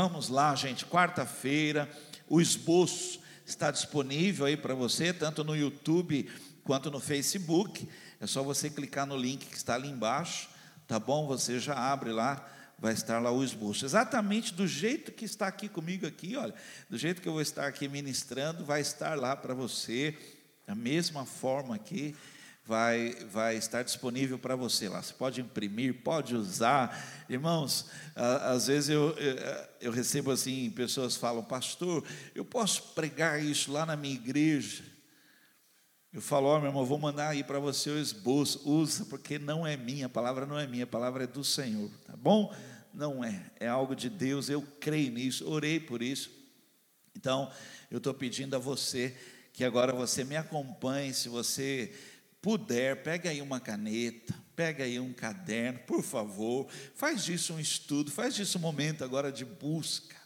Vamos lá, gente, quarta-feira, o esboço está disponível aí para você, tanto no YouTube quanto no Facebook. É só você clicar no link que está ali embaixo, tá bom? Você já abre lá, vai estar lá o esboço. Exatamente do jeito que está aqui comigo aqui, olha, do jeito que eu vou estar aqui ministrando, vai estar lá para você, da mesma forma aqui vai, vai estar disponível para você lá. Você pode imprimir, pode usar. Irmãos, às vezes eu, eu recebo assim, pessoas falam, pastor, eu posso pregar isso lá na minha igreja? Eu falo, ó oh, meu irmão, vou mandar aí para você o esboço, usa, porque não é minha, a palavra não é minha, a palavra é do Senhor, tá bom? Não é, é algo de Deus, eu creio nisso, orei por isso. Então, eu estou pedindo a você que agora você me acompanhe, se você puder, pega aí uma caneta, pega aí um caderno, por favor, faz disso um estudo, faz disso um momento agora de busca,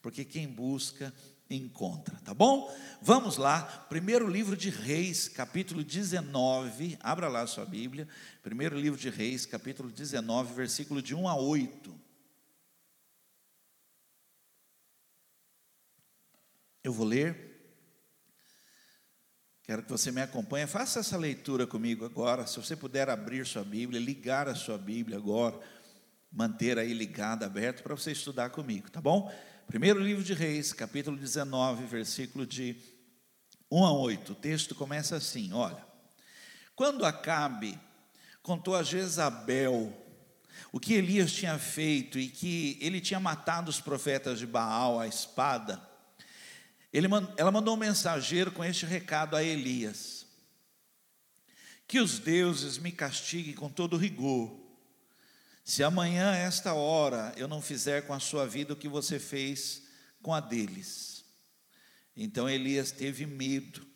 porque quem busca encontra, tá bom? Vamos lá, primeiro livro de Reis, capítulo 19, abra lá a sua Bíblia, primeiro livro de Reis, capítulo 19, versículo de 1 a 8. Eu vou ler Quero que você me acompanhe, faça essa leitura comigo agora. Se você puder abrir sua Bíblia, ligar a sua Bíblia agora, manter aí ligada, aberta, para você estudar comigo, tá bom? Primeiro livro de Reis, capítulo 19, versículo de 1 a 8. O texto começa assim: olha. Quando Acabe contou a Jezabel o que Elias tinha feito e que ele tinha matado os profetas de Baal à espada, ele, ela mandou um mensageiro com este recado a Elias: Que os deuses me castiguem com todo rigor, se amanhã, a esta hora, eu não fizer com a sua vida o que você fez com a deles. Então Elias teve medo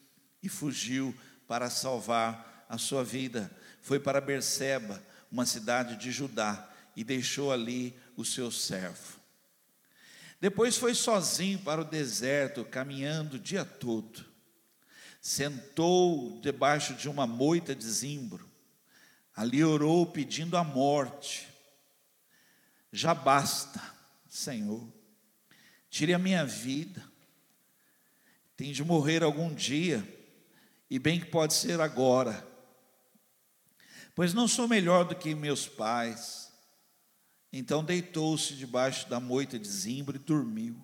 e fugiu para salvar a sua vida. Foi para Berseba, uma cidade de Judá, e deixou ali o seu servo. Depois foi sozinho para o deserto, caminhando o dia todo. Sentou debaixo de uma moita de zimbro. Ali orou pedindo a morte. Já basta, Senhor. Tire a minha vida. Tem de morrer algum dia, e bem que pode ser agora. Pois não sou melhor do que meus pais então deitou-se debaixo da moita de zimbro e dormiu.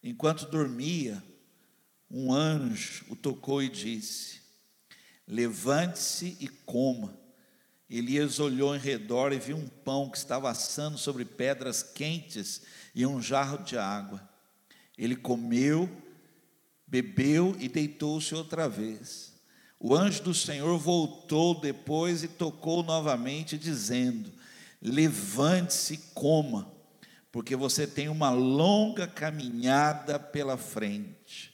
Enquanto dormia, um anjo o tocou e disse: Levante-se e coma. Elias olhou em redor e viu um pão que estava assando sobre pedras quentes e um jarro de água. Ele comeu, bebeu e deitou-se outra vez. O anjo do Senhor voltou depois e tocou novamente, dizendo: levante-se e coma, porque você tem uma longa caminhada pela frente.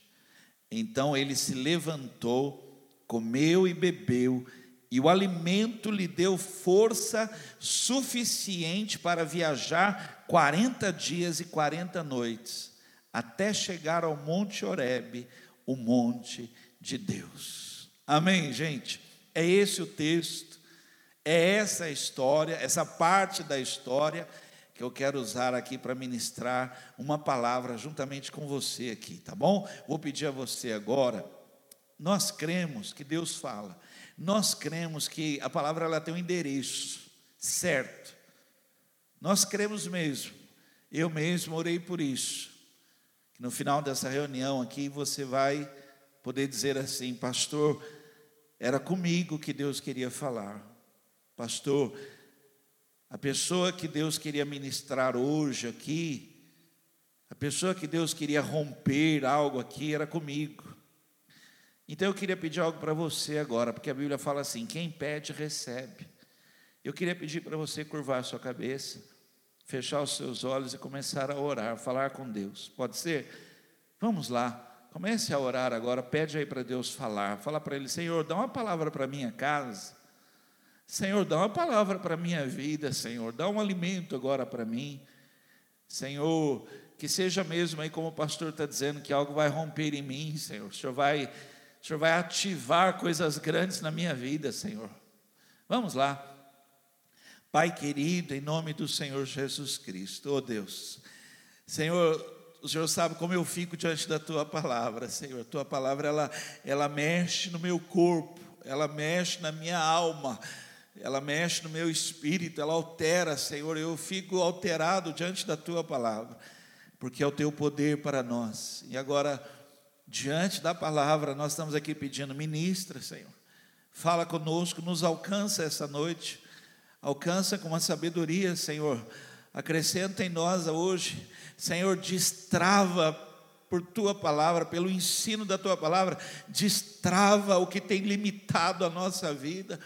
Então ele se levantou, comeu e bebeu, e o alimento lhe deu força suficiente para viajar 40 dias e 40 noites, até chegar ao Monte Horebe, o monte de Deus. Amém, gente? É esse o texto é essa história, essa parte da história que eu quero usar aqui para ministrar uma palavra juntamente com você aqui, tá bom? Vou pedir a você agora. Nós cremos que Deus fala. Nós cremos que a palavra ela tem um endereço certo. Nós cremos mesmo. Eu mesmo orei por isso. Que no final dessa reunião aqui você vai poder dizer assim, pastor, era comigo que Deus queria falar. Pastor, a pessoa que Deus queria ministrar hoje aqui, a pessoa que Deus queria romper algo aqui era comigo. Então eu queria pedir algo para você agora, porque a Bíblia fala assim: quem pede, recebe. Eu queria pedir para você curvar a sua cabeça, fechar os seus olhos e começar a orar, falar com Deus. Pode ser? Vamos lá. Comece a orar agora, pede aí para Deus falar. Fala para Ele, Senhor, dá uma palavra para minha casa. Senhor, dá uma palavra para a minha vida, Senhor, dá um alimento agora para mim. Senhor, que seja mesmo aí como o pastor está dizendo, que algo vai romper em mim, Senhor. O Senhor vai, o Senhor vai ativar coisas grandes na minha vida, Senhor. Vamos lá. Pai querido, em nome do Senhor Jesus Cristo, oh Deus, Senhor, o Senhor sabe como eu fico diante da tua palavra, Senhor. A tua palavra ela, ela mexe no meu corpo, ela mexe na minha alma, ela mexe no meu espírito, ela altera, Senhor. Eu fico alterado diante da tua palavra, porque é o teu poder para nós. E agora, diante da palavra, nós estamos aqui pedindo, ministra, Senhor. Fala conosco, nos alcança essa noite, alcança com uma sabedoria, Senhor. Acrescenta em nós hoje Senhor, destrava por tua palavra, pelo ensino da tua palavra, destrava o que tem limitado a nossa vida,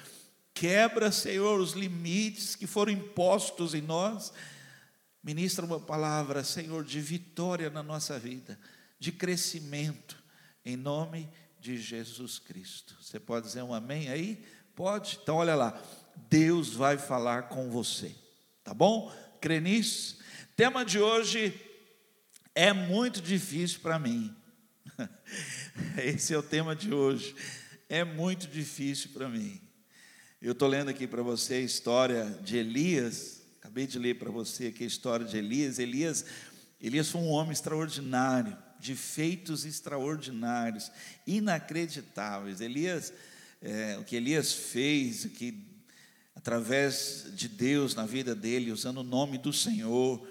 quebra, Senhor, os limites que foram impostos em nós. Ministra uma palavra, Senhor, de vitória na nossa vida, de crescimento, em nome de Jesus Cristo. Você pode dizer um amém aí? Pode? Então, olha lá, Deus vai falar com você, tá bom? Crê nisso? Tema de hoje é muito difícil para mim. Esse é o tema de hoje. É muito difícil para mim. Eu estou lendo aqui para você a história de Elias. Acabei de ler para você aqui a história de Elias. Elias, Elias foi um homem extraordinário, de feitos extraordinários, inacreditáveis. Elias, é, o que Elias fez, o que através de Deus na vida dele, usando o nome do Senhor,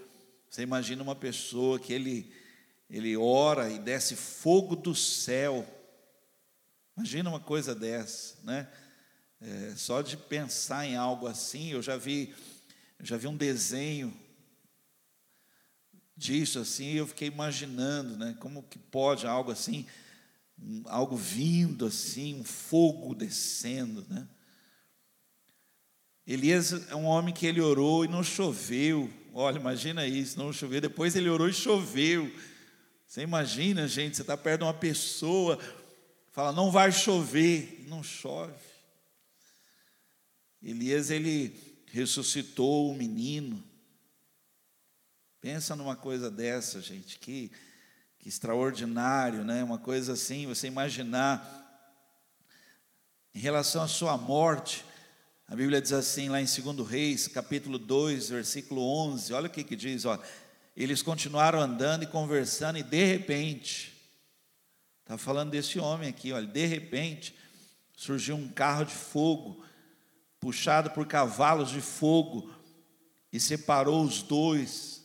você imagina uma pessoa que ele, ele ora e desce fogo do céu. Imagina uma coisa dessa, né? É, só de pensar em algo assim, eu já vi, já vi um desenho disso assim, eu fiquei imaginando, né? Como que pode algo assim, um, algo vindo assim, um fogo descendo, né? Elias é um homem que ele orou e não choveu. Olha, imagina isso, não choveu. Depois ele orou e choveu. Você imagina, gente, você está perto de uma pessoa, fala, não vai chover, não chove. Elias, ele ressuscitou o menino. Pensa numa coisa dessa, gente, que, que extraordinário, né? Uma coisa assim, você imaginar, em relação à sua morte, a Bíblia diz assim, lá em 2 Reis, capítulo 2, versículo 11, olha o que, que diz: ó, eles continuaram andando e conversando, e de repente, está falando desse homem aqui, olha, de repente, surgiu um carro de fogo, puxado por cavalos de fogo, e separou os dois,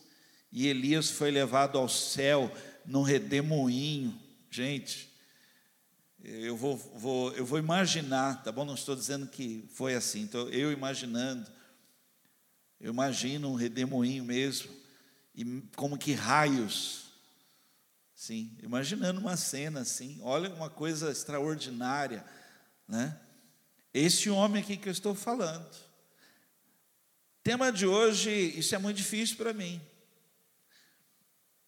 e Elias foi levado ao céu num redemoinho. Gente, eu vou, vou, eu vou imaginar, tá bom? Não estou dizendo que foi assim, então eu imaginando, eu imagino um redemoinho mesmo, e como que raios, sim, imaginando uma cena assim, olha uma coisa extraordinária, né? Esse homem aqui que eu estou falando. Tema de hoje, isso é muito difícil para mim.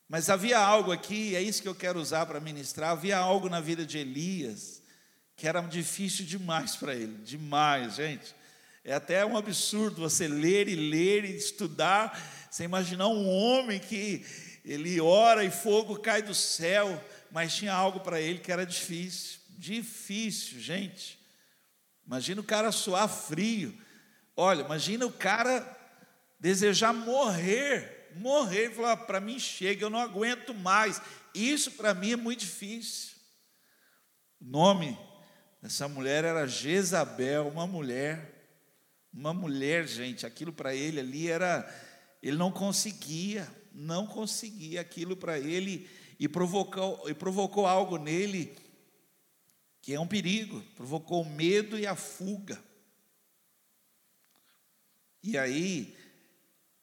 Mas havia algo aqui, é isso que eu quero usar para ministrar. Havia algo na vida de Elias que era difícil demais para ele, demais, gente. É até um absurdo você ler e ler e estudar, você imaginar um homem que ele ora e fogo cai do céu, mas tinha algo para ele que era difícil, difícil, gente. Imagina o cara suar frio. Olha, imagina o cara desejar morrer morrer e falar: para mim chega, eu não aguento mais. Isso para mim é muito difícil. O nome dessa mulher era Jezabel, uma mulher, uma mulher, gente. Aquilo para ele ali era, ele não conseguia, não conseguia aquilo para ele e provocou, e provocou algo nele que é um perigo, provocou o medo e a fuga. E aí,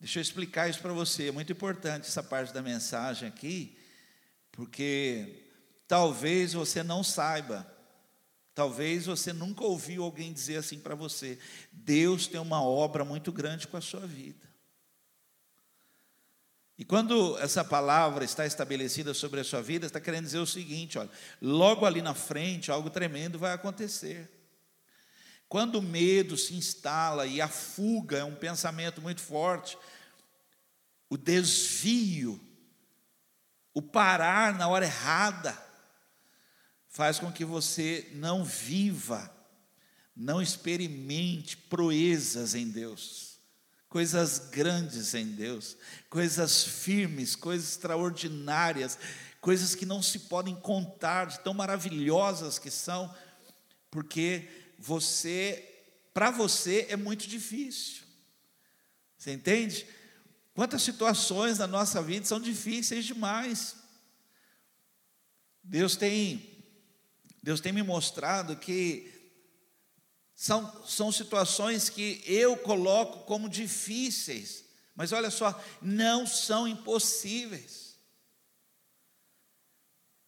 Deixa eu explicar isso para você. É muito importante essa parte da mensagem aqui, porque talvez você não saiba, talvez você nunca ouviu alguém dizer assim para você: Deus tem uma obra muito grande com a sua vida. E quando essa palavra está estabelecida sobre a sua vida, está querendo dizer o seguinte: olha, logo ali na frente, algo tremendo vai acontecer. Quando o medo se instala e a fuga é um pensamento muito forte, o desvio, o parar na hora errada, faz com que você não viva, não experimente proezas em Deus, coisas grandes em Deus, coisas firmes, coisas extraordinárias, coisas que não se podem contar, tão maravilhosas que são, porque você, para você é muito difícil. Você entende? Quantas situações na nossa vida são difíceis demais. Deus tem Deus tem me mostrado que são, são situações que eu coloco como difíceis, mas olha só, não são impossíveis.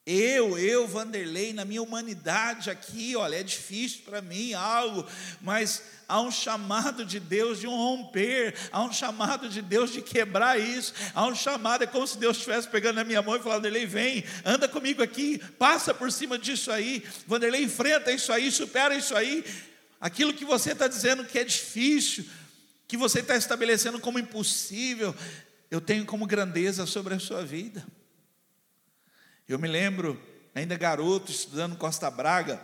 Eu, eu, Vanderlei, na minha humanidade aqui, olha, é difícil para mim algo, mas há um chamado de Deus de um romper, há um chamado de Deus de quebrar isso, há um chamado, é como se Deus estivesse pegando na minha mão e falando, Vanderlei, vem, anda comigo aqui, passa por cima disso aí, Vanderlei, enfrenta isso aí, supera isso aí, aquilo que você está dizendo que é difícil, que você está estabelecendo como impossível, eu tenho como grandeza sobre a sua vida. Eu me lembro, ainda garoto, estudando Costa Braga,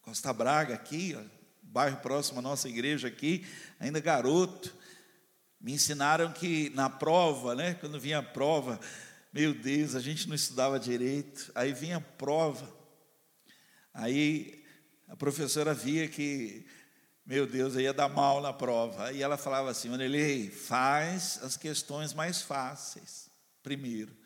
Costa Braga aqui, ó, bairro próximo à nossa igreja aqui, ainda garoto, me ensinaram que na prova, né, quando vinha a prova, meu Deus, a gente não estudava direito, aí vinha a prova, aí a professora via que, meu Deus, eu ia dar mal na prova, aí ela falava assim, Manelei, faz as questões mais fáceis primeiro,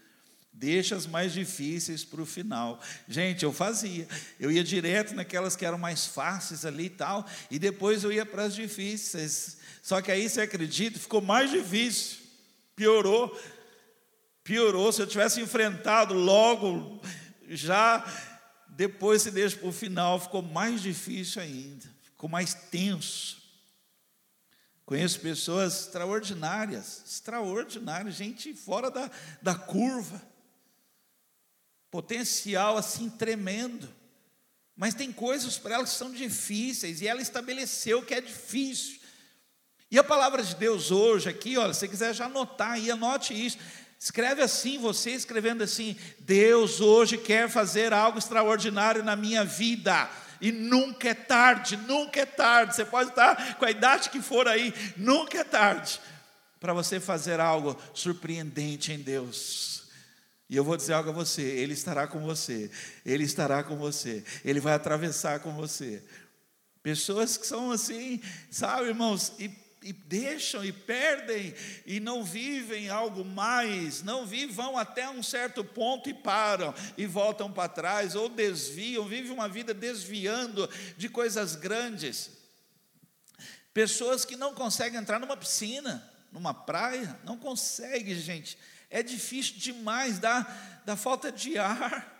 Deixa as mais difíceis para o final. Gente, eu fazia. Eu ia direto naquelas que eram mais fáceis ali e tal, e depois eu ia para as difíceis. Só que aí você acredita, ficou mais difícil. Piorou. Piorou. Se eu tivesse enfrentado logo, já depois se deixa para o final, ficou mais difícil ainda. Ficou mais tenso. Conheço pessoas extraordinárias, extraordinárias, gente fora da, da curva potencial assim tremendo. Mas tem coisas para ela que são difíceis, e ela estabeleceu que é difícil. E a palavra de Deus hoje, aqui, olha, se você quiser já anotar aí, anote isso. Escreve assim, você escrevendo assim: Deus hoje quer fazer algo extraordinário na minha vida. E nunca é tarde, nunca é tarde. Você pode estar com a idade que for aí, nunca é tarde para você fazer algo surpreendente em Deus. E eu vou dizer algo a você: Ele estará com você, Ele estará com você, Ele vai atravessar com você. Pessoas que são assim, sabe, irmãos, e, e deixam e perdem e não vivem algo mais, não vivem, vão até um certo ponto e param e voltam para trás, ou desviam, vivem uma vida desviando de coisas grandes. Pessoas que não conseguem entrar numa piscina, numa praia, não conseguem, gente é difícil demais, dá, dá falta de ar.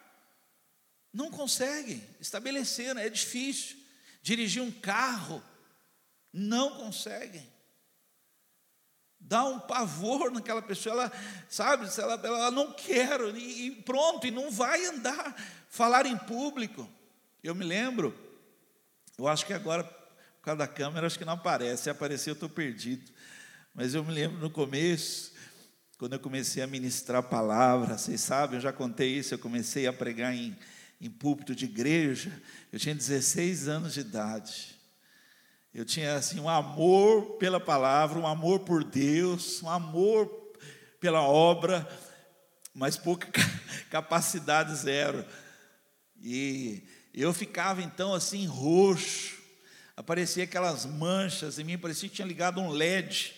Não conseguem estabelecer, é difícil. Dirigir um carro, não conseguem. Dá um pavor naquela pessoa, ela, sabe, ela, ela não quer, e, e pronto, e não vai andar, falar em público. Eu me lembro, eu acho que agora, por causa da câmera, acho que não aparece, se aparecer eu estou perdido. Mas eu me lembro no começo, quando eu comecei a ministrar a palavra, vocês sabem, eu já contei isso, eu comecei a pregar em, em púlpito de igreja, eu tinha 16 anos de idade. Eu tinha assim um amor pela palavra, um amor por Deus, um amor pela obra, mas pouca capacidade zero. E eu ficava então assim roxo, aparecia aquelas manchas em mim, parecia que tinha ligado um LED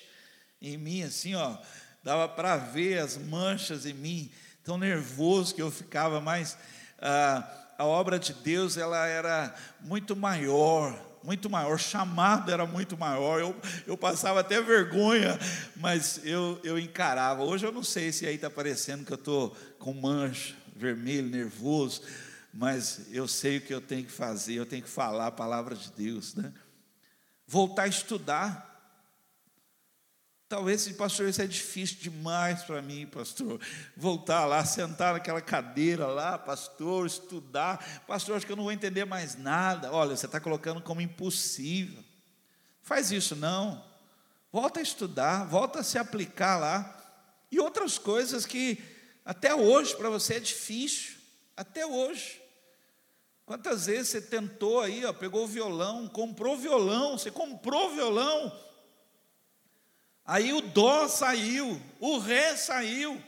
em mim assim, ó. Dava para ver as manchas em mim, tão nervoso que eu ficava, mas ah, a obra de Deus ela era muito maior, muito maior, o chamado era muito maior, eu, eu passava até vergonha, mas eu, eu encarava. Hoje eu não sei se aí está parecendo que eu estou com mancha, vermelho, nervoso, mas eu sei o que eu tenho que fazer, eu tenho que falar a palavra de Deus, né? Voltar a estudar, Talvez, pastor, isso é difícil demais para mim, pastor. Voltar lá, sentar naquela cadeira lá, pastor, estudar. Pastor, acho que eu não vou entender mais nada. Olha, você está colocando como impossível. Faz isso não. Volta a estudar, volta a se aplicar lá. E outras coisas que até hoje para você é difícil. Até hoje. Quantas vezes você tentou aí, ó, pegou o violão, comprou violão, você comprou violão Aí o dó saiu, o ré saiu.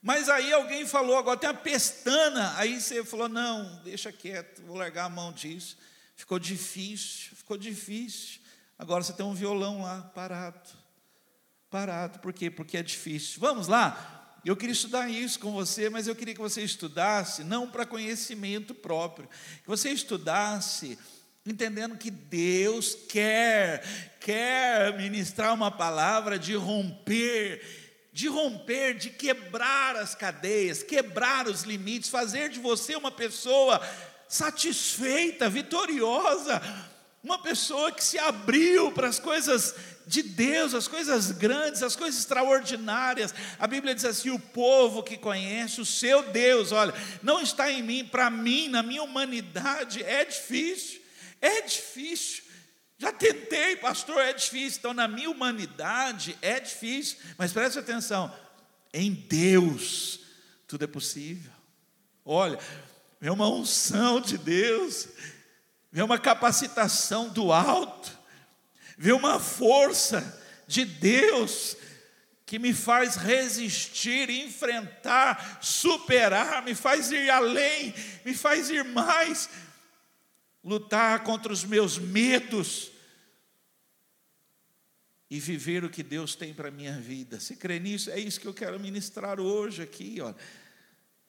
Mas aí alguém falou, agora tem a pestana. Aí você falou: não, deixa quieto, vou largar a mão disso. Ficou difícil, ficou difícil. Agora você tem um violão lá, parado. Parado, por quê? Porque é difícil. Vamos lá? Eu queria estudar isso com você, mas eu queria que você estudasse, não para conhecimento próprio, que você estudasse entendendo que Deus quer, quer ministrar uma palavra de romper, de romper, de quebrar as cadeias, quebrar os limites, fazer de você uma pessoa satisfeita, vitoriosa, uma pessoa que se abriu para as coisas de Deus, as coisas grandes, as coisas extraordinárias. A Bíblia diz assim: o povo que conhece o seu Deus, olha, não está em mim, para mim, na minha humanidade, é difícil, é difícil. Já tentei, pastor, é difícil. Então, na minha humanidade, é difícil. Mas preste atenção: em Deus, tudo é possível. Olha, é uma unção de Deus, é uma capacitação do alto ver uma força de Deus que me faz resistir, enfrentar, superar, me faz ir além, me faz ir mais, lutar contra os meus medos e viver o que Deus tem para a minha vida. Se crê nisso, é isso que eu quero ministrar hoje aqui, ó.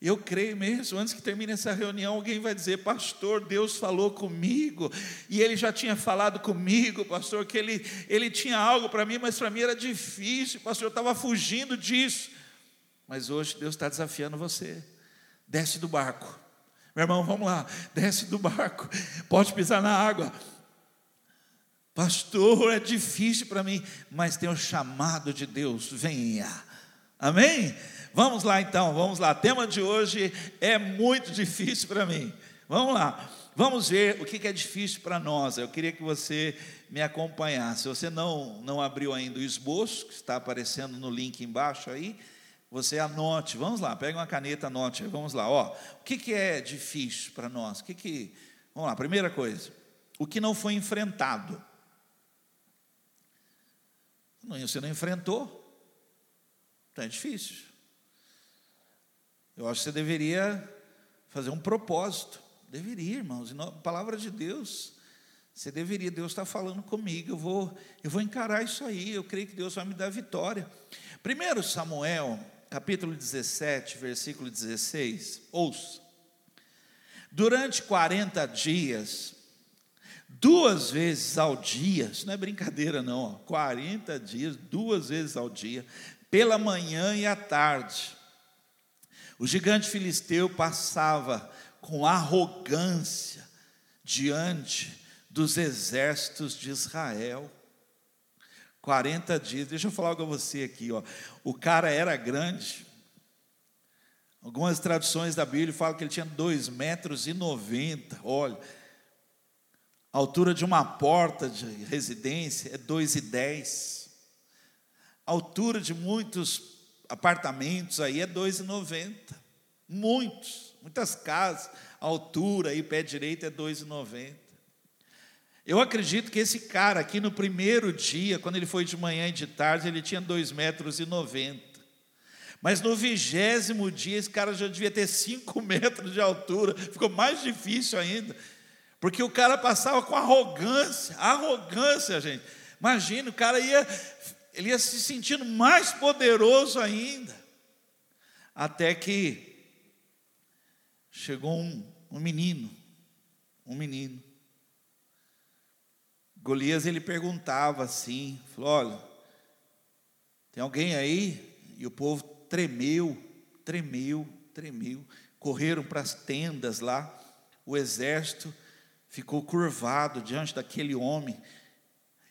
Eu creio mesmo, antes que termine essa reunião, alguém vai dizer, pastor, Deus falou comigo, e ele já tinha falado comigo, pastor, que ele, ele tinha algo para mim, mas para mim era difícil, pastor, eu estava fugindo disso. Mas hoje Deus está desafiando você. Desce do barco. Meu irmão, vamos lá, desce do barco, pode pisar na água. Pastor, é difícil para mim, mas tem o chamado de Deus, venha. Amém? Vamos lá então, vamos lá. O tema de hoje é muito difícil para mim. Vamos lá. Vamos ver o que é difícil para nós. Eu queria que você me acompanhasse. Se você não, não abriu ainda o esboço, que está aparecendo no link embaixo aí, você anote. Vamos lá, pega uma caneta, anote. Vamos lá. Ó, o que, que é difícil para nós? O que que... Vamos lá, primeira coisa. O que não foi enfrentado. Você não enfrentou, então é difícil. Eu acho que você deveria fazer um propósito. Deveria, irmãos, palavra de Deus. Você deveria, Deus está falando comigo, eu vou, eu vou encarar isso aí, eu creio que Deus vai me dar vitória. Primeiro Samuel, capítulo 17, versículo 16, ouça. Durante 40 dias, duas vezes ao dia, isso não é brincadeira não, ó, 40 dias, duas vezes ao dia, pela manhã e à tarde, o gigante filisteu passava com arrogância diante dos exércitos de Israel. 40 dias, deixa eu falar a você aqui, ó. O cara era grande. Algumas traduções da Bíblia falam que ele tinha 2 metros e 90. Olha, a altura de uma porta de residência é 2 e 10. A altura de muitos apartamentos aí é 2,90. Muitos, muitas casas, a altura aí, pé direito é 2,90. Eu acredito que esse cara aqui no primeiro dia, quando ele foi de manhã e de tarde, ele tinha 2,90 metros e 90. Mas no vigésimo dia, esse cara já devia ter 5 metros de altura, ficou mais difícil ainda, porque o cara passava com arrogância, arrogância, gente. Imagina, o cara ia ele ia se sentindo mais poderoso ainda. Até que chegou um, um menino, um menino. Golias ele perguntava assim, falou: olha, tem alguém aí? E o povo tremeu, tremeu, tremeu. Correram para as tendas lá. O exército ficou curvado diante daquele homem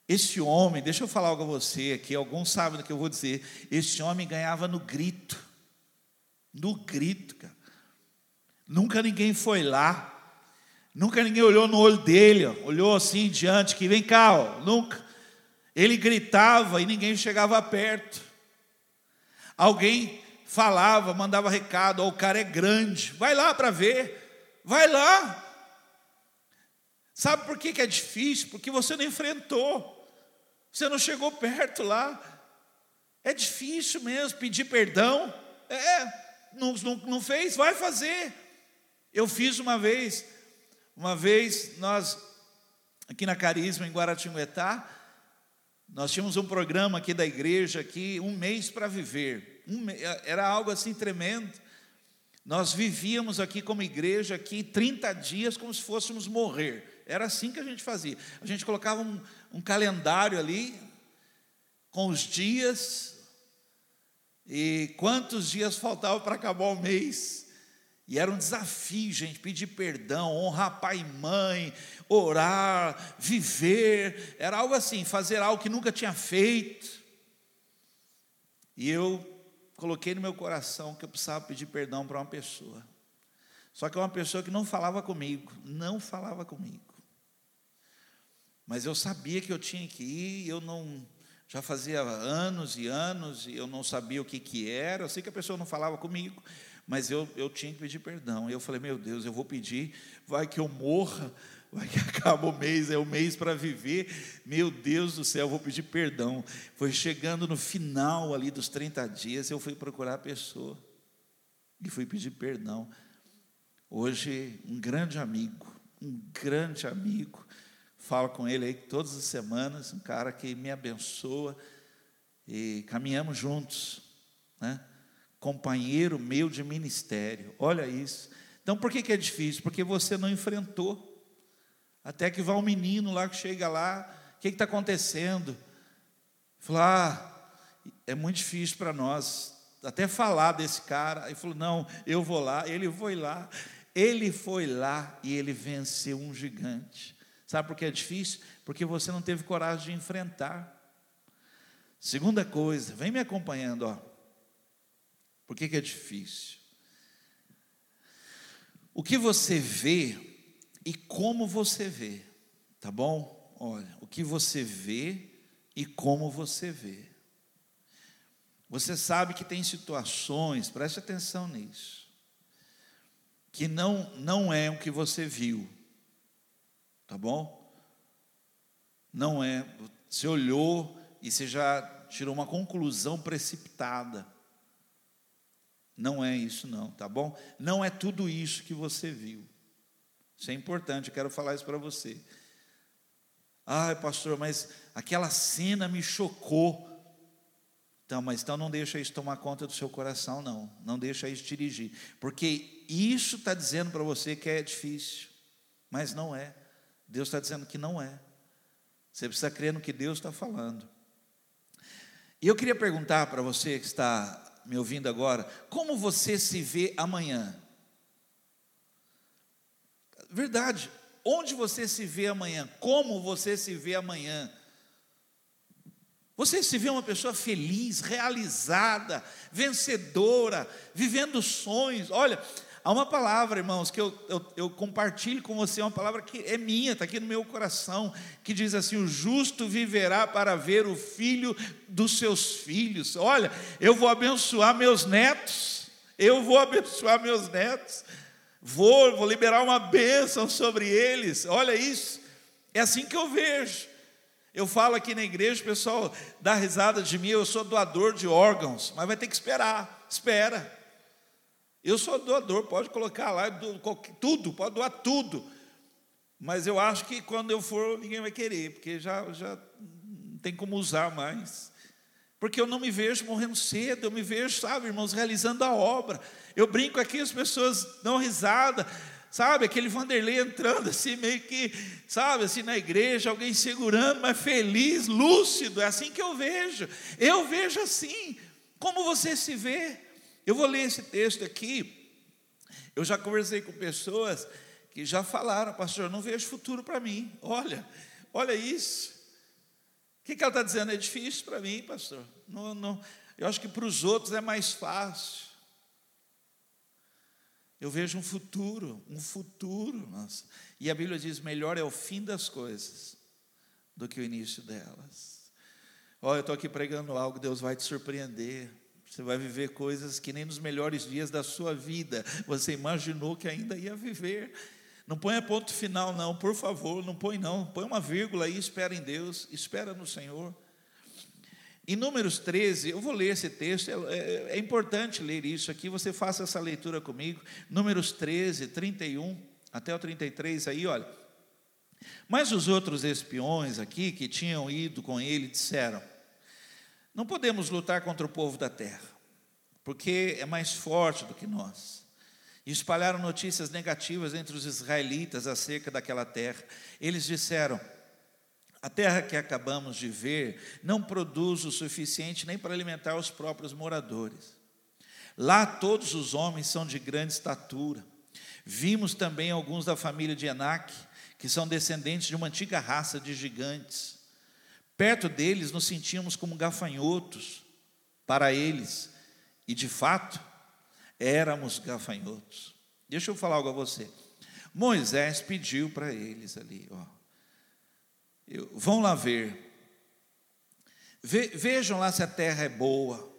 esse homem, deixa eu falar algo a você aqui, alguns sabem do que eu vou dizer. Esse homem ganhava no grito. No grito, cara. Nunca ninguém foi lá. Nunca ninguém olhou no olho dele, ó, olhou assim diante, que vem cá, ó, nunca. Ele gritava e ninguém chegava perto. Alguém falava, mandava recado, ó, o cara é grande, vai lá para ver, vai lá. Sabe por que, que é difícil? Porque você não enfrentou. Você não chegou perto lá. É difícil mesmo pedir perdão. É, não, não, não fez, vai fazer. Eu fiz uma vez, uma vez nós, aqui na Carisma, em Guaratinguetá, nós tínhamos um programa aqui da igreja, aqui, um mês para viver. Um, era algo assim tremendo. Nós vivíamos aqui como igreja, aqui 30 dias como se fôssemos morrer. Era assim que a gente fazia. A gente colocava um, um calendário ali, com os dias, e quantos dias faltavam para acabar o mês. E era um desafio, gente, pedir perdão, honrar pai e mãe, orar, viver. Era algo assim, fazer algo que nunca tinha feito. E eu coloquei no meu coração que eu precisava pedir perdão para uma pessoa. Só que é uma pessoa que não falava comigo, não falava comigo. Mas eu sabia que eu tinha que ir, eu não já fazia anos e anos e eu não sabia o que que era. Eu sei que a pessoa não falava comigo, mas eu, eu tinha que pedir perdão. E eu falei, meu Deus, eu vou pedir, vai que eu morra, vai que acaba o mês, é o mês para viver. Meu Deus do céu, eu vou pedir perdão. Foi chegando no final ali dos 30 dias, eu fui procurar a pessoa e fui pedir perdão. Hoje, um grande amigo, um grande amigo, falo com ele aí todas as semanas, um cara que me abençoa e caminhamos juntos, né? Companheiro meu de ministério, olha isso. Então, por que, que é difícil? Porque você não enfrentou. Até que vai um menino lá que chega lá, o que está acontecendo? Fala, ah, é muito difícil para nós até falar desse cara. Aí falou, não, eu vou lá. Ele foi lá, ele foi lá e ele venceu um gigante. Sabe por que é difícil? Porque você não teve coragem de enfrentar. Segunda coisa, vem me acompanhando, ó. Por que, que é difícil? O que você vê e como você vê, tá bom? Olha, o que você vê e como você vê. Você sabe que tem situações, preste atenção nisso, que não, não é o que você viu, tá bom? Não é, você olhou e você já tirou uma conclusão precipitada. Não é isso, não, tá bom? Não é tudo isso que você viu. Isso é importante, eu quero falar isso para você. Ai, pastor, mas aquela cena me chocou. Então, mas então não deixa isso tomar conta do seu coração, não. Não deixa isso dirigir. Porque isso está dizendo para você que é difícil. Mas não é. Deus está dizendo que não é. Você precisa crer no que Deus está falando. E eu queria perguntar para você que está me ouvindo agora: como você se vê amanhã? Verdade. Onde você se vê amanhã? Como você se vê amanhã? Você se vê uma pessoa feliz, realizada, vencedora, vivendo sonhos. Olha, há uma palavra, irmãos, que eu, eu, eu compartilho com você, uma palavra que é minha, está aqui no meu coração, que diz assim: o justo viverá para ver o filho dos seus filhos. Olha, eu vou abençoar meus netos, eu vou abençoar meus netos. Vou, vou liberar uma bênção sobre eles. Olha isso. É assim que eu vejo. Eu falo aqui na igreja, o pessoal dá risada de mim, eu sou doador de órgãos, mas vai ter que esperar. Espera. Eu sou doador, pode colocar lá tudo, pode doar tudo. Mas eu acho que quando eu for, ninguém vai querer, porque já, já não tem como usar mais. Porque eu não me vejo morrendo cedo, eu me vejo, sabe, irmãos, realizando a obra. Eu brinco aqui, as pessoas dão risada, sabe, aquele Vanderlei entrando assim, meio que, sabe, assim na igreja, alguém segurando, mas feliz, lúcido, é assim que eu vejo. Eu vejo assim, como você se vê. Eu vou ler esse texto aqui. Eu já conversei com pessoas que já falaram, pastor, não vejo futuro para mim. Olha, olha isso. O que, que ela está dizendo? É difícil para mim, pastor. Não, não, eu acho que para os outros é mais fácil. Eu vejo um futuro, um futuro, nossa. E a Bíblia diz: melhor é o fim das coisas do que o início delas. Olha, eu estou aqui pregando algo, Deus vai te surpreender. Você vai viver coisas que nem nos melhores dias da sua vida você imaginou que ainda ia viver. Não ponha ponto final, não, por favor, não põe não. Põe uma vírgula aí, espera em Deus, espera no Senhor. Em Números 13, eu vou ler esse texto, é, é, é importante ler isso aqui, você faça essa leitura comigo. Números 13, 31 até o 33, aí, olha. Mas os outros espiões aqui que tinham ido com ele disseram: Não podemos lutar contra o povo da terra, porque é mais forte do que nós. E espalharam notícias negativas entre os israelitas acerca daquela terra. Eles disseram: a terra que acabamos de ver não produz o suficiente nem para alimentar os próprios moradores. Lá todos os homens são de grande estatura. Vimos também alguns da família de Enac, que são descendentes de uma antiga raça de gigantes. Perto deles nos sentíamos como gafanhotos para eles, e de fato éramos gafanhotos. Deixa eu falar algo a você. Moisés pediu para eles ali, ó, Vão lá ver. Vejam lá se a terra é boa.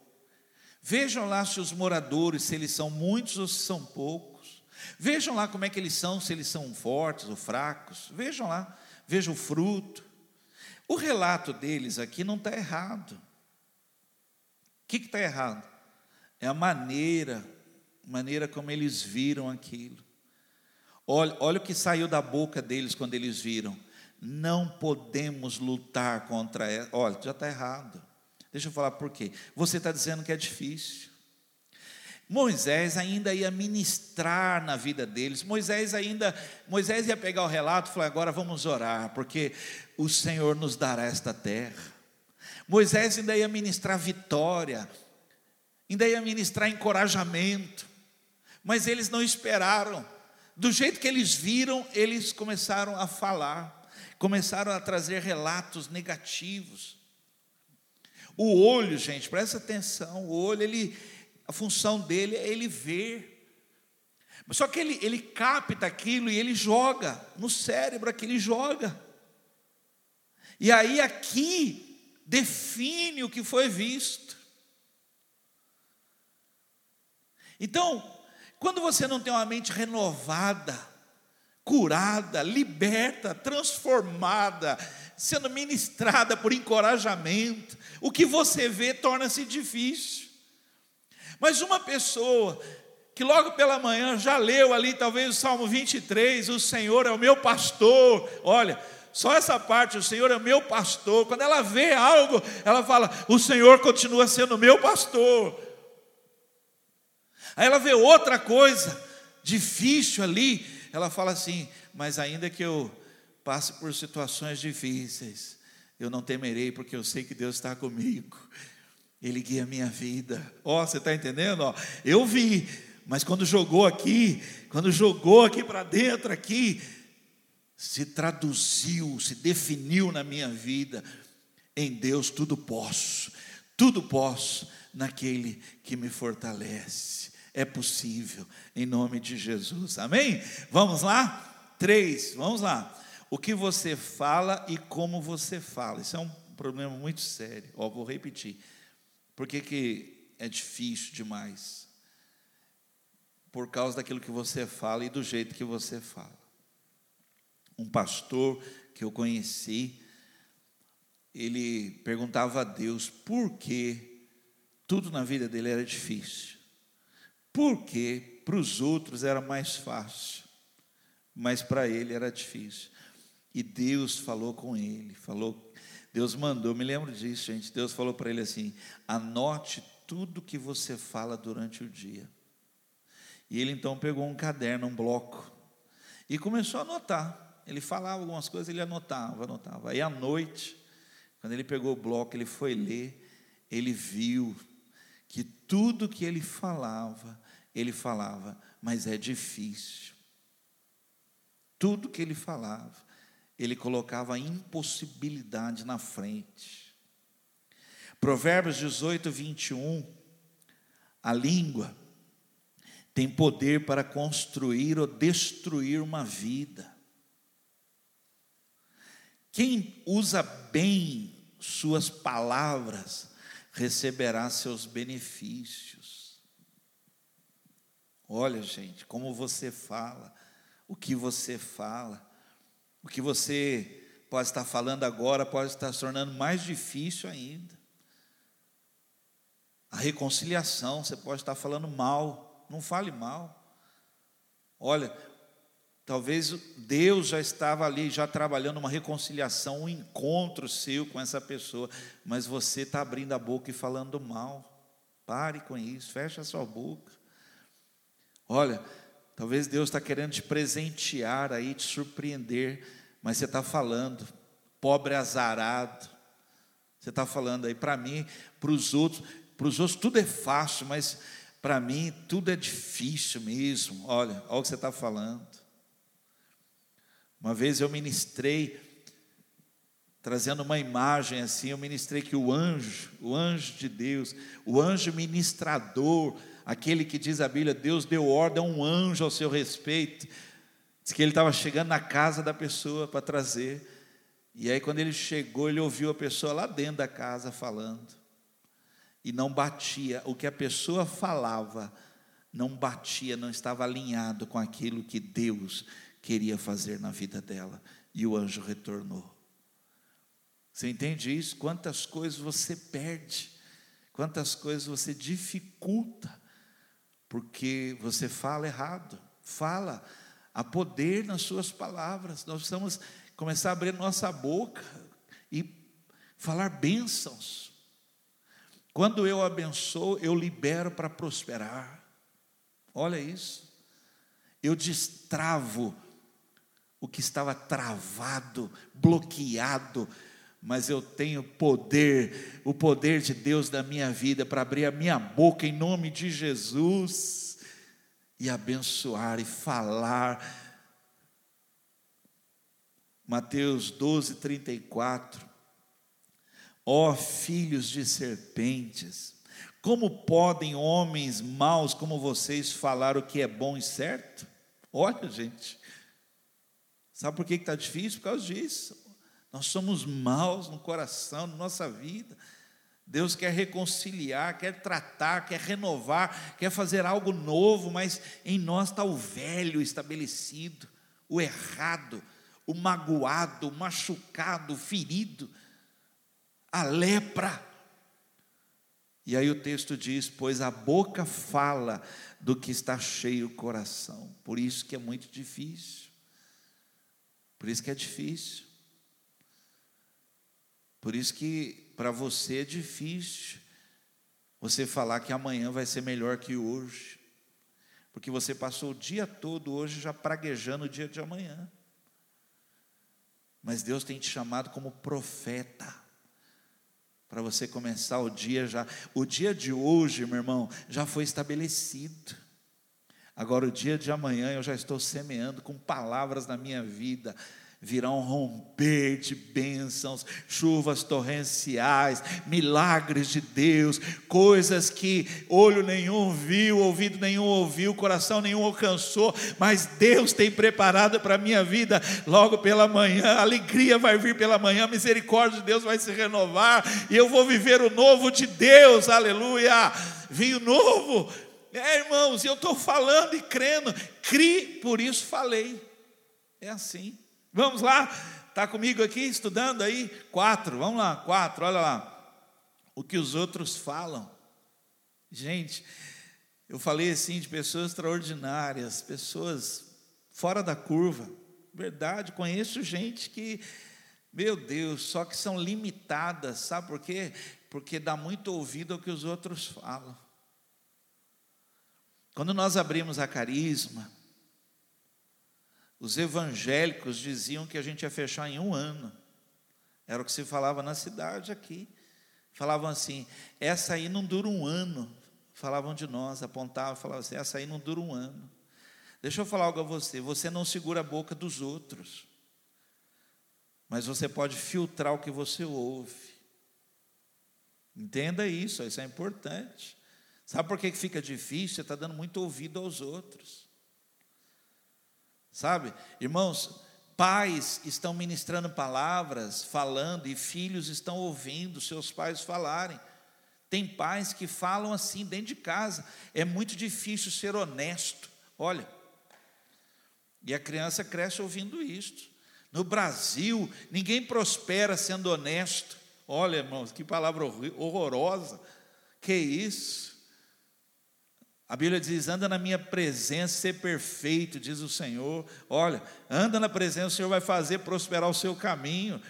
Vejam lá se os moradores, se eles são muitos ou se são poucos. Vejam lá como é que eles são, se eles são fortes ou fracos. Vejam lá, vejam o fruto. O relato deles aqui não está errado. O que está errado? É a maneira, maneira como eles viram aquilo. Olha, olha o que saiu da boca deles quando eles viram. Não podemos lutar contra ela. Olha, já está errado. Deixa eu falar por quê. Você está dizendo que é difícil. Moisés ainda ia ministrar na vida deles. Moisés ainda, Moisés ia pegar o relato e falar: agora vamos orar, porque o Senhor nos dará esta terra. Moisés ainda ia ministrar vitória, ainda ia ministrar encorajamento, mas eles não esperaram. Do jeito que eles viram, eles começaram a falar começaram a trazer relatos negativos. O olho, gente, presta atenção, o olho, ele, a função dele é ele ver. Só que ele, ele capta aquilo e ele joga no cérebro, aqui ele joga. E aí aqui define o que foi visto. Então, quando você não tem uma mente renovada, curada, liberta, transformada, sendo ministrada por encorajamento. O que você vê torna-se difícil. Mas uma pessoa que logo pela manhã já leu ali, talvez o Salmo 23, o Senhor é o meu pastor. Olha, só essa parte, o Senhor é o meu pastor. Quando ela vê algo, ela fala: O Senhor continua sendo meu pastor. Aí ela vê outra coisa difícil ali, ela fala assim: Mas ainda que eu passe por situações difíceis, eu não temerei, porque eu sei que Deus está comigo. Ele guia a minha vida. Ó, oh, você está entendendo? Ó, eu vi, mas quando jogou aqui, quando jogou aqui para dentro, aqui, se traduziu, se definiu na minha vida. Em Deus tudo posso, tudo posso naquele que me fortalece é possível, em nome de Jesus, amém? Vamos lá? Três, vamos lá. O que você fala e como você fala, isso é um problema muito sério. Ó, vou repetir. Por que, que é difícil demais? Por causa daquilo que você fala e do jeito que você fala. Um pastor que eu conheci, ele perguntava a Deus por que tudo na vida dele era difícil. Porque para os outros era mais fácil, mas para ele era difícil. E Deus falou com ele, falou, Deus mandou, me lembro disso, gente. Deus falou para ele assim: anote tudo que você fala durante o dia. E ele então pegou um caderno, um bloco, e começou a anotar. Ele falava algumas coisas, ele anotava, anotava. Aí à noite, quando ele pegou o bloco, ele foi ler, ele viu que tudo que ele falava ele falava, mas é difícil. Tudo que ele falava, ele colocava a impossibilidade na frente. Provérbios 18, 21. A língua tem poder para construir ou destruir uma vida. Quem usa bem suas palavras receberá seus benefícios. Olha, gente, como você fala, o que você fala, o que você pode estar falando agora pode estar se tornando mais difícil ainda. A reconciliação, você pode estar falando mal, não fale mal. Olha, talvez Deus já estava ali, já trabalhando uma reconciliação, um encontro seu com essa pessoa, mas você está abrindo a boca e falando mal. Pare com isso, feche a sua boca. Olha, talvez Deus está querendo te presentear aí, te surpreender, mas você está falando, pobre azarado. Você está falando aí, para mim, para os outros, para os outros tudo é fácil, mas para mim tudo é difícil mesmo. Olha, olha o que você está falando. Uma vez eu ministrei, trazendo uma imagem assim, eu ministrei que o anjo, o anjo de Deus, o anjo ministrador, aquele que diz a Bíblia, Deus deu ordem a um anjo ao seu respeito, diz que ele estava chegando na casa da pessoa para trazer, e aí quando ele chegou, ele ouviu a pessoa lá dentro da casa falando, e não batia, o que a pessoa falava, não batia, não estava alinhado com aquilo que Deus queria fazer na vida dela, e o anjo retornou. Você entende isso? Quantas coisas você perde, quantas coisas você dificulta, porque você fala errado, fala, há poder nas suas palavras, nós precisamos começar a abrir nossa boca e falar bênçãos. Quando eu abençoo, eu libero para prosperar. Olha isso. Eu destravo o que estava travado, bloqueado, mas eu tenho poder, o poder de Deus na minha vida para abrir a minha boca em nome de Jesus e abençoar e falar. Mateus 12, 34. Ó oh, filhos de serpentes, como podem homens maus como vocês falar o que é bom e certo? Olha, gente, sabe por que está difícil? Por causa disso. Nós somos maus no coração, na nossa vida. Deus quer reconciliar, quer tratar, quer renovar, quer fazer algo novo, mas em nós está o velho estabelecido, o errado, o magoado, o machucado, o ferido, a lepra. E aí o texto diz: Pois a boca fala do que está cheio o coração. Por isso que é muito difícil. Por isso que é difícil. Por isso que para você é difícil você falar que amanhã vai ser melhor que hoje. Porque você passou o dia todo hoje já praguejando o dia de amanhã. Mas Deus tem te chamado como profeta. Para você começar o dia já. O dia de hoje, meu irmão, já foi estabelecido. Agora, o dia de amanhã, eu já estou semeando com palavras na minha vida virão romper de bênçãos, chuvas torrenciais, milagres de Deus, coisas que olho nenhum viu, ouvido nenhum ouviu, coração nenhum alcançou, mas Deus tem preparado para a minha vida logo pela manhã, alegria vai vir pela manhã, misericórdia de Deus vai se renovar, e eu vou viver o novo de Deus, aleluia, vinho novo, é irmãos, eu estou falando e crendo, cri, por isso falei, é assim. Vamos lá? Está comigo aqui estudando aí? Quatro, vamos lá, quatro, olha lá. O que os outros falam. Gente, eu falei assim de pessoas extraordinárias, pessoas fora da curva. Verdade, conheço gente que, meu Deus, só que são limitadas, sabe por quê? Porque dá muito ouvido ao que os outros falam. Quando nós abrimos a carisma, os evangélicos diziam que a gente ia fechar em um ano. Era o que se falava na cidade aqui. Falavam assim: essa aí não dura um ano. Falavam de nós, apontavam, falavam assim: essa aí não dura um ano. Deixa eu falar algo a você: você não segura a boca dos outros, mas você pode filtrar o que você ouve. Entenda isso, isso é importante. Sabe por que fica difícil? Você está dando muito ouvido aos outros. Sabe? Irmãos, pais estão ministrando palavras, falando, e filhos estão ouvindo seus pais falarem. Tem pais que falam assim dentro de casa. É muito difícil ser honesto. Olha, e a criança cresce ouvindo isto. No Brasil, ninguém prospera sendo honesto. Olha, irmãos, que palavra horrorosa. Que isso? A Bíblia diz: anda na minha presença, ser perfeito, diz o Senhor. Olha, anda na presença, o Senhor vai fazer prosperar o seu caminho.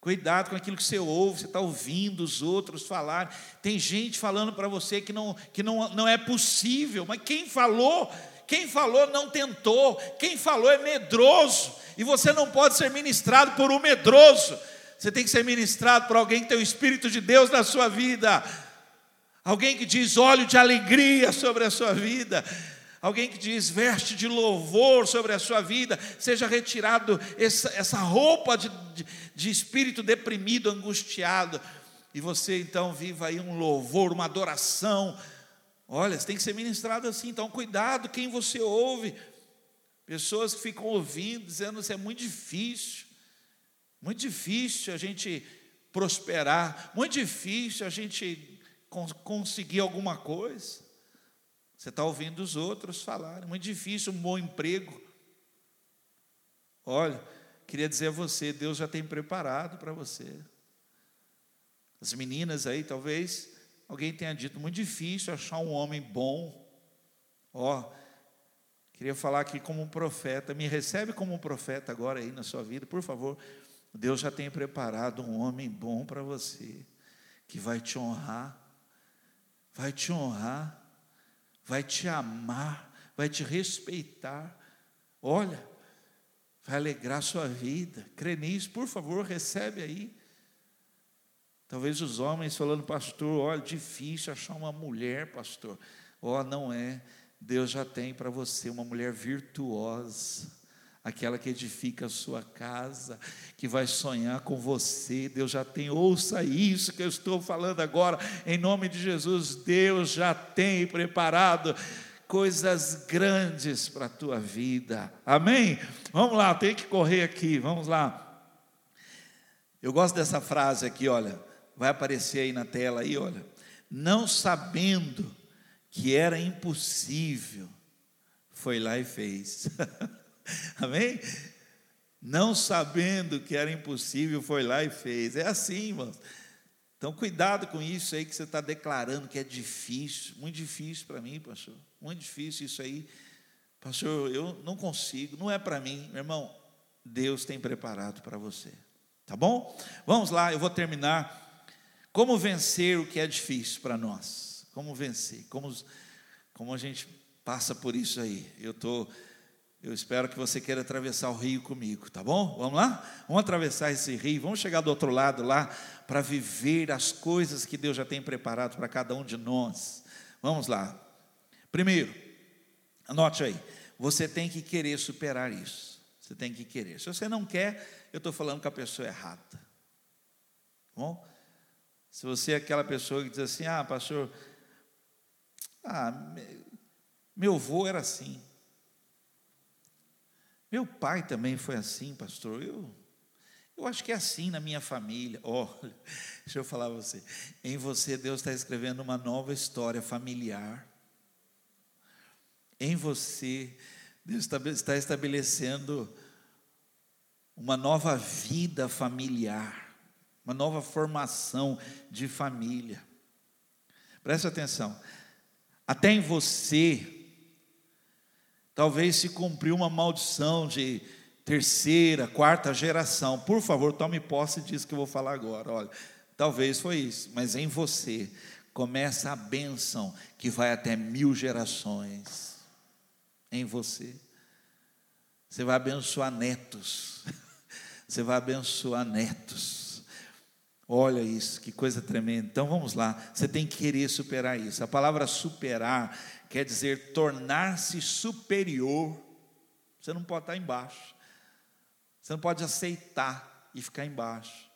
Cuidado com aquilo que você ouve, você está ouvindo os outros falar. Tem gente falando para você que, não, que não, não é possível, mas quem falou, quem falou não tentou, quem falou é medroso, e você não pode ser ministrado por um medroso, você tem que ser ministrado por alguém que tem o Espírito de Deus na sua vida, alguém que diz óleo de alegria sobre a sua vida, alguém que diz veste de louvor sobre a sua vida, seja retirado essa, essa roupa de, de, de espírito deprimido, angustiado, e você então viva aí um louvor, uma adoração. Olha, você tem que ser ministrado assim, então cuidado quem você ouve. Pessoas que ficam ouvindo, dizendo isso é muito difícil, muito difícil a gente prosperar, muito difícil a gente conseguir alguma coisa. Você está ouvindo os outros falarem. Muito difícil um bom emprego. Olha, queria dizer a você, Deus já tem preparado para você. As meninas aí, talvez alguém tenha dito, muito difícil achar um homem bom. Ó, queria falar aqui como um profeta, me recebe como um profeta agora aí na sua vida, por favor. Deus já tem preparado um homem bom para você, que vai te honrar, vai te honrar vai te amar, vai te respeitar. Olha, vai alegrar a sua vida. Crê nisso, por favor, recebe aí. Talvez os homens falando, pastor, olha, difícil achar uma mulher, pastor. Ó, oh, não é. Deus já tem para você uma mulher virtuosa aquela que edifica a sua casa, que vai sonhar com você. Deus já tem, ouça isso que eu estou falando agora, em nome de Jesus. Deus já tem preparado coisas grandes para a tua vida, amém? Vamos lá, tem que correr aqui, vamos lá. Eu gosto dessa frase aqui, olha, vai aparecer aí na tela aí, olha. Não sabendo que era impossível, foi lá e fez. Amém? Não sabendo que era impossível, foi lá e fez. É assim, irmãos. Então, cuidado com isso aí que você está declarando que é difícil, muito difícil para mim, pastor. Muito difícil isso aí. Pastor, eu não consigo, não é para mim. Meu irmão, Deus tem preparado para você. Tá bom? Vamos lá, eu vou terminar. Como vencer o que é difícil para nós? Como vencer? Como, como a gente passa por isso aí? Eu estou. Tô eu espero que você queira atravessar o rio comigo, tá bom? Vamos lá? Vamos atravessar esse rio, vamos chegar do outro lado lá para viver as coisas que Deus já tem preparado para cada um de nós. Vamos lá. Primeiro, anote aí, você tem que querer superar isso. Você tem que querer. Se você não quer, eu estou falando com a pessoa errada. Tá bom? Se você é aquela pessoa que diz assim, ah, pastor, ah, meu avô era assim. Meu pai também foi assim, pastor. Eu, eu acho que é assim na minha família. Olha, deixa eu falar a você. Em você, Deus está escrevendo uma nova história familiar. Em você, Deus está estabelecendo uma nova vida familiar, uma nova formação de família. Preste atenção. Até em você, Talvez se cumpriu uma maldição de terceira, quarta geração. Por favor, tome posse disso que eu vou falar agora. Olha, talvez foi isso, mas em você começa a bênção que vai até mil gerações. Em você. Você vai abençoar netos. Você vai abençoar netos. Olha isso, que coisa tremenda. Então vamos lá. Você tem que querer superar isso. A palavra superar quer dizer tornar-se superior. Você não pode estar embaixo. Você não pode aceitar e ficar embaixo.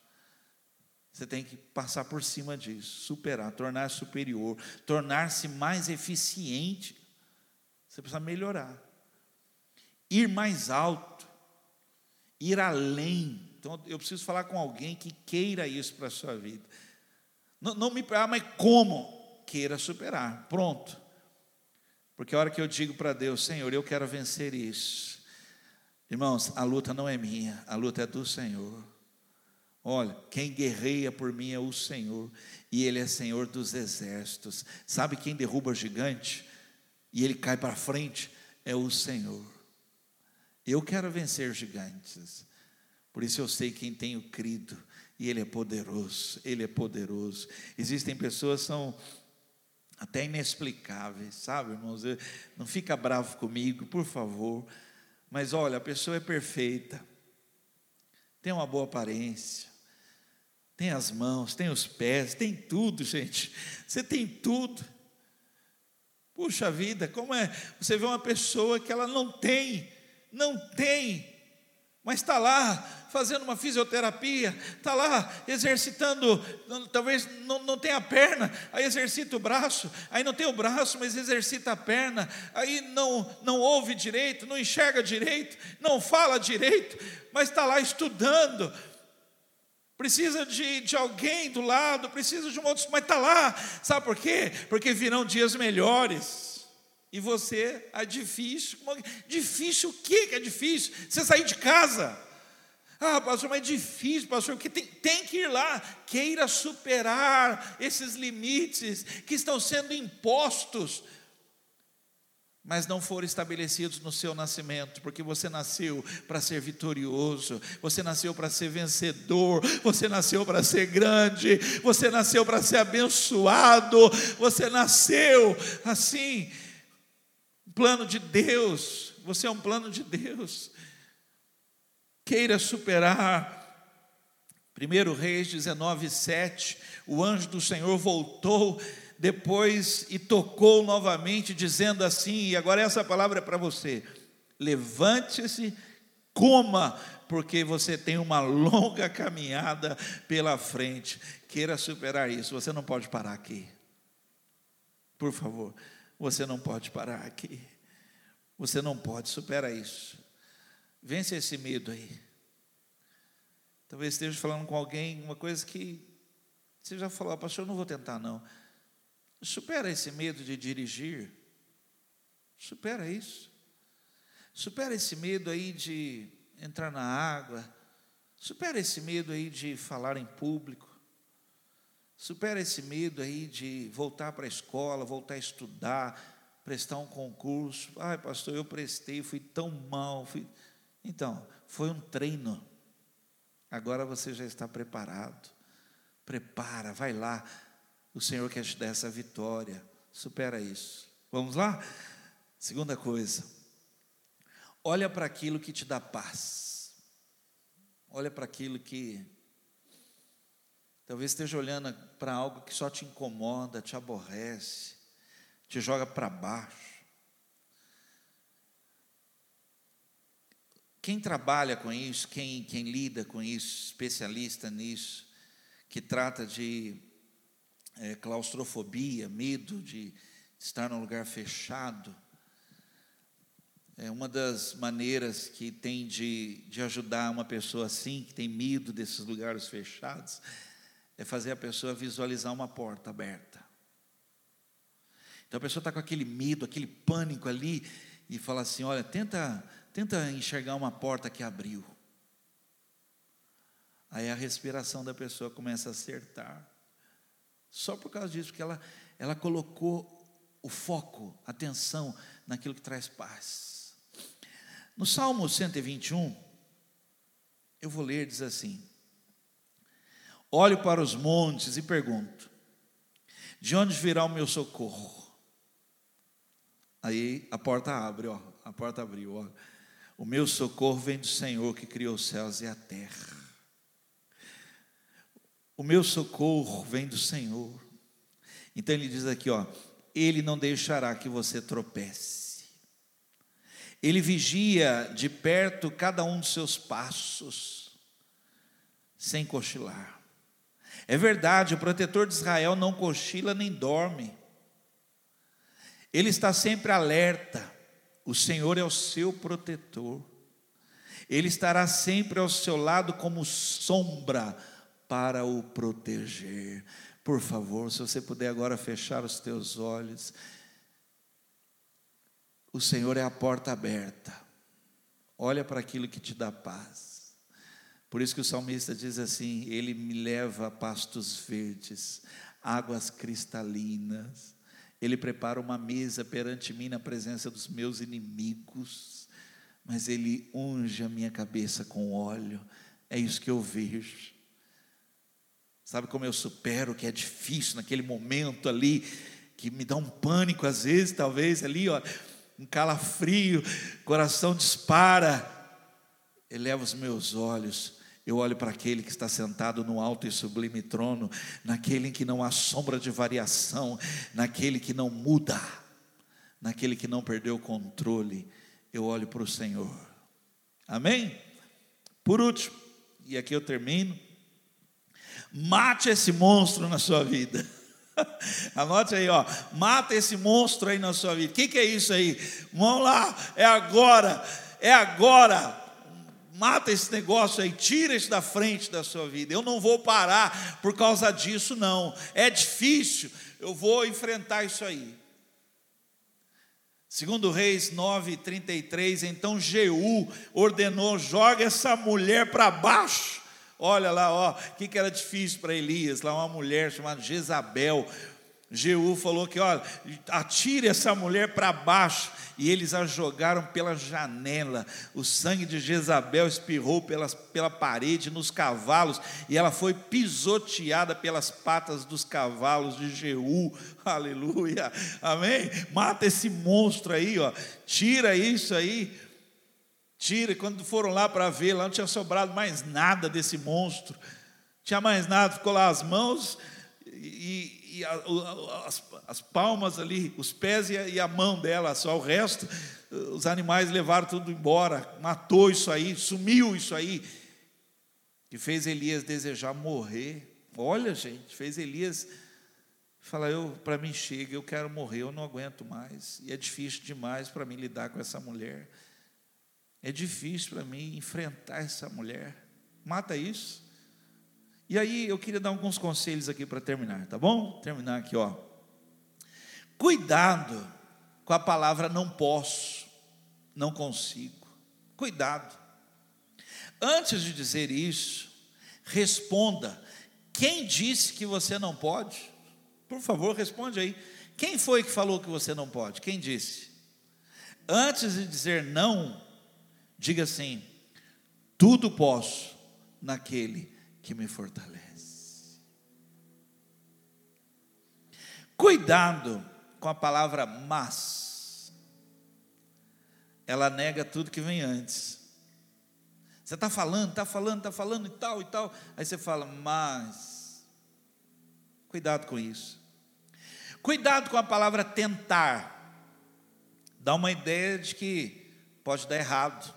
Você tem que passar por cima disso, superar, tornar-se superior, tornar-se mais eficiente. Você precisa melhorar. Ir mais alto, ir além. Então, eu preciso falar com alguém que queira isso para a sua vida. Não, não me ah, mas como? Queira superar. Pronto. Porque a hora que eu digo para Deus, Senhor, eu quero vencer isso. Irmãos, a luta não é minha, a luta é do Senhor. Olha, quem guerreia por mim é o Senhor, e Ele é Senhor dos exércitos. Sabe quem derruba o gigante e ele cai para frente? É o Senhor. Eu quero vencer gigantes, por isso eu sei quem tenho crido, e Ele é poderoso, Ele é poderoso. Existem pessoas que são até inexplicáveis, sabe, irmãos? Não fica bravo comigo, por favor. Mas olha, a pessoa é perfeita, tem uma boa aparência, tem as mãos, tem os pés, tem tudo, gente. Você tem tudo. Puxa vida, como é? Você vê uma pessoa que ela não tem, não tem mas está lá fazendo uma fisioterapia, está lá exercitando, talvez não, não tenha a perna, aí exercita o braço, aí não tem o braço, mas exercita a perna, aí não, não ouve direito, não enxerga direito, não fala direito, mas está lá estudando, precisa de, de alguém do lado, precisa de um outro, mas está lá, sabe por quê? Porque virão dias melhores. E você, é difícil. Difícil o que é difícil? Você sair de casa. Ah, pastor, mas é difícil, pastor, porque tem, tem que ir lá. Queira superar esses limites que estão sendo impostos, mas não foram estabelecidos no seu nascimento, porque você nasceu para ser vitorioso, você nasceu para ser vencedor, você nasceu para ser grande, você nasceu para ser abençoado, você nasceu assim plano de Deus, você é um plano de Deus. Queira superar. 1 Reis 19, 7, o anjo do Senhor voltou depois e tocou novamente, dizendo assim, e agora essa palavra é para você: levante-se, coma, porque você tem uma longa caminhada pela frente. Queira superar isso, você não pode parar aqui. Por favor. Você não pode parar aqui. Você não pode, supera isso. Vence esse medo aí. Talvez esteja falando com alguém uma coisa que você já falou, pastor, eu não vou tentar não. Supera esse medo de dirigir. Supera isso. Supera esse medo aí de entrar na água. Supera esse medo aí de falar em público. Supera esse medo aí de voltar para a escola, voltar a estudar, prestar um concurso. Ai, pastor, eu prestei, fui tão mal. Fui... Então, foi um treino. Agora você já está preparado. Prepara, vai lá. O Senhor quer te dar essa vitória. Supera isso. Vamos lá? Segunda coisa. Olha para aquilo que te dá paz. Olha para aquilo que Talvez esteja olhando para algo que só te incomoda, te aborrece, te joga para baixo. Quem trabalha com isso, quem, quem lida com isso, especialista nisso, que trata de é, claustrofobia, medo de estar num lugar fechado, é uma das maneiras que tem de, de ajudar uma pessoa assim, que tem medo desses lugares fechados, é fazer a pessoa visualizar uma porta aberta. Então a pessoa está com aquele medo, aquele pânico ali, e fala assim: olha, tenta, tenta enxergar uma porta que abriu. Aí a respiração da pessoa começa a acertar. Só por causa disso, porque ela, ela colocou o foco, a atenção naquilo que traz paz. No Salmo 121, eu vou ler, diz assim: Olho para os montes e pergunto: de onde virá o meu socorro? Aí a porta abre, ó, a porta abriu, ó. O meu socorro vem do Senhor que criou os céus e a terra. O meu socorro vem do Senhor. Então ele diz aqui, ó, ele não deixará que você tropece. Ele vigia de perto cada um dos seus passos, sem cochilar. É verdade, o protetor de Israel não cochila nem dorme. Ele está sempre alerta. O Senhor é o seu protetor. Ele estará sempre ao seu lado como sombra para o proteger. Por favor, se você puder agora fechar os teus olhos. O Senhor é a porta aberta. Olha para aquilo que te dá paz Por isso que o salmista diz assim: Ele me leva a pastos verdes, águas cristalinas. Ele prepara uma mesa perante mim na presença dos meus inimigos, mas Ele unge a minha cabeça com óleo. É isso que eu vejo. Sabe como eu supero que é difícil naquele momento ali, que me dá um pânico às vezes, talvez ali, ó, um calafrio, coração dispara. Eleva os meus olhos eu olho para aquele que está sentado no alto e sublime trono, naquele em que não há sombra de variação, naquele que não muda, naquele que não perdeu o controle. Eu olho para o Senhor. Amém? Por último, e aqui eu termino. Mate esse monstro na sua vida. Anote aí, ó. Mata esse monstro aí na sua vida. O que, que é isso aí? Vamos lá, é agora, é agora mata esse negócio aí, tira isso da frente da sua vida. Eu não vou parar por causa disso, não. É difícil, eu vou enfrentar isso aí. Segundo Reis 9:33, então Jeú ordenou: joga essa mulher para baixo. Olha lá, ó, o que, que era difícil para Elias? Lá uma mulher chamada Jezabel Jeú falou que, olha, atire essa mulher para baixo. E eles a jogaram pela janela. O sangue de Jezabel espirrou pelas, pela parede nos cavalos. E ela foi pisoteada pelas patas dos cavalos de Jeú. Aleluia. Amém? Mata esse monstro aí, ó. Tira isso aí. Tira. Quando foram lá para ver, lá não tinha sobrado mais nada desse monstro. Tinha mais nada. Ficou lá as mãos e, e a, as, as, palmas ali, os pés e a, e a mão dela, só o resto, os animais levaram tudo embora, matou isso aí, sumiu isso aí, que fez Elias desejar morrer. Olha, gente, fez Elias falar: eu para mim chega, eu quero morrer, eu não aguento mais. E é difícil demais para mim lidar com essa mulher. É difícil para mim enfrentar essa mulher. Mata isso. E aí eu queria dar alguns conselhos aqui para terminar, tá bom? Terminar aqui, ó. Cuidado com a palavra não posso, não consigo. Cuidado. Antes de dizer isso, responda: quem disse que você não pode? Por favor, responde aí. Quem foi que falou que você não pode? Quem disse? Antes de dizer não, diga assim: tudo posso naquele que me fortalece. Cuidado com a palavra mas. Ela nega tudo que vem antes. Você está falando, está falando, está falando e tal e tal. Aí você fala, mas. Cuidado com isso. Cuidado com a palavra tentar. Dá uma ideia de que pode dar errado.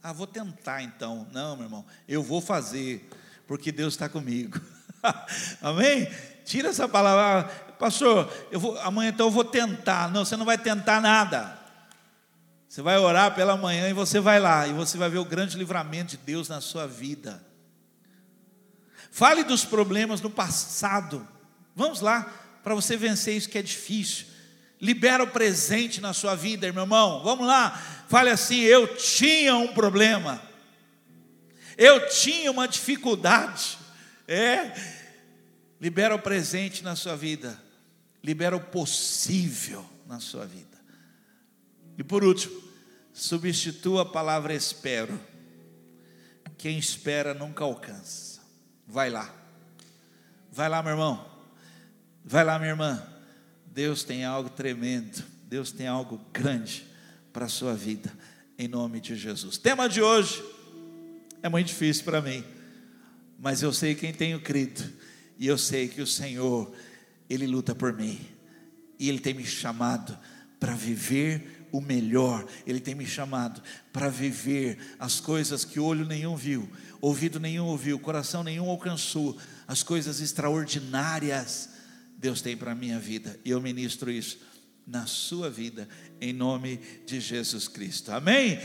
Ah, vou tentar então. Não, meu irmão, eu vou fazer porque Deus está comigo. Amém? Tira essa palavra, pastor. Eu vou, amanhã então eu vou tentar. Não, você não vai tentar nada. Você vai orar pela manhã e você vai lá e você vai ver o grande livramento de Deus na sua vida. Fale dos problemas no passado. Vamos lá para você vencer isso que é difícil. Libera o presente na sua vida, meu irmão. Vamos lá. Fale assim: eu tinha um problema. Eu tinha uma dificuldade. É. Libera o presente na sua vida. Libera o possível na sua vida. E por último, substitua a palavra espero. Quem espera nunca alcança. Vai lá. Vai lá, meu irmão. Vai lá, minha irmã. Deus tem algo tremendo. Deus tem algo grande para a sua vida. Em nome de Jesus. Tema de hoje é muito difícil para mim, mas eu sei quem tenho crido, e eu sei que o Senhor, Ele luta por mim, e Ele tem me chamado para viver o melhor, Ele tem me chamado para viver as coisas que olho nenhum viu, ouvido nenhum ouviu, coração nenhum alcançou, as coisas extraordinárias Deus tem para a minha vida, e eu ministro isso na sua vida, em nome de Jesus Cristo, amém?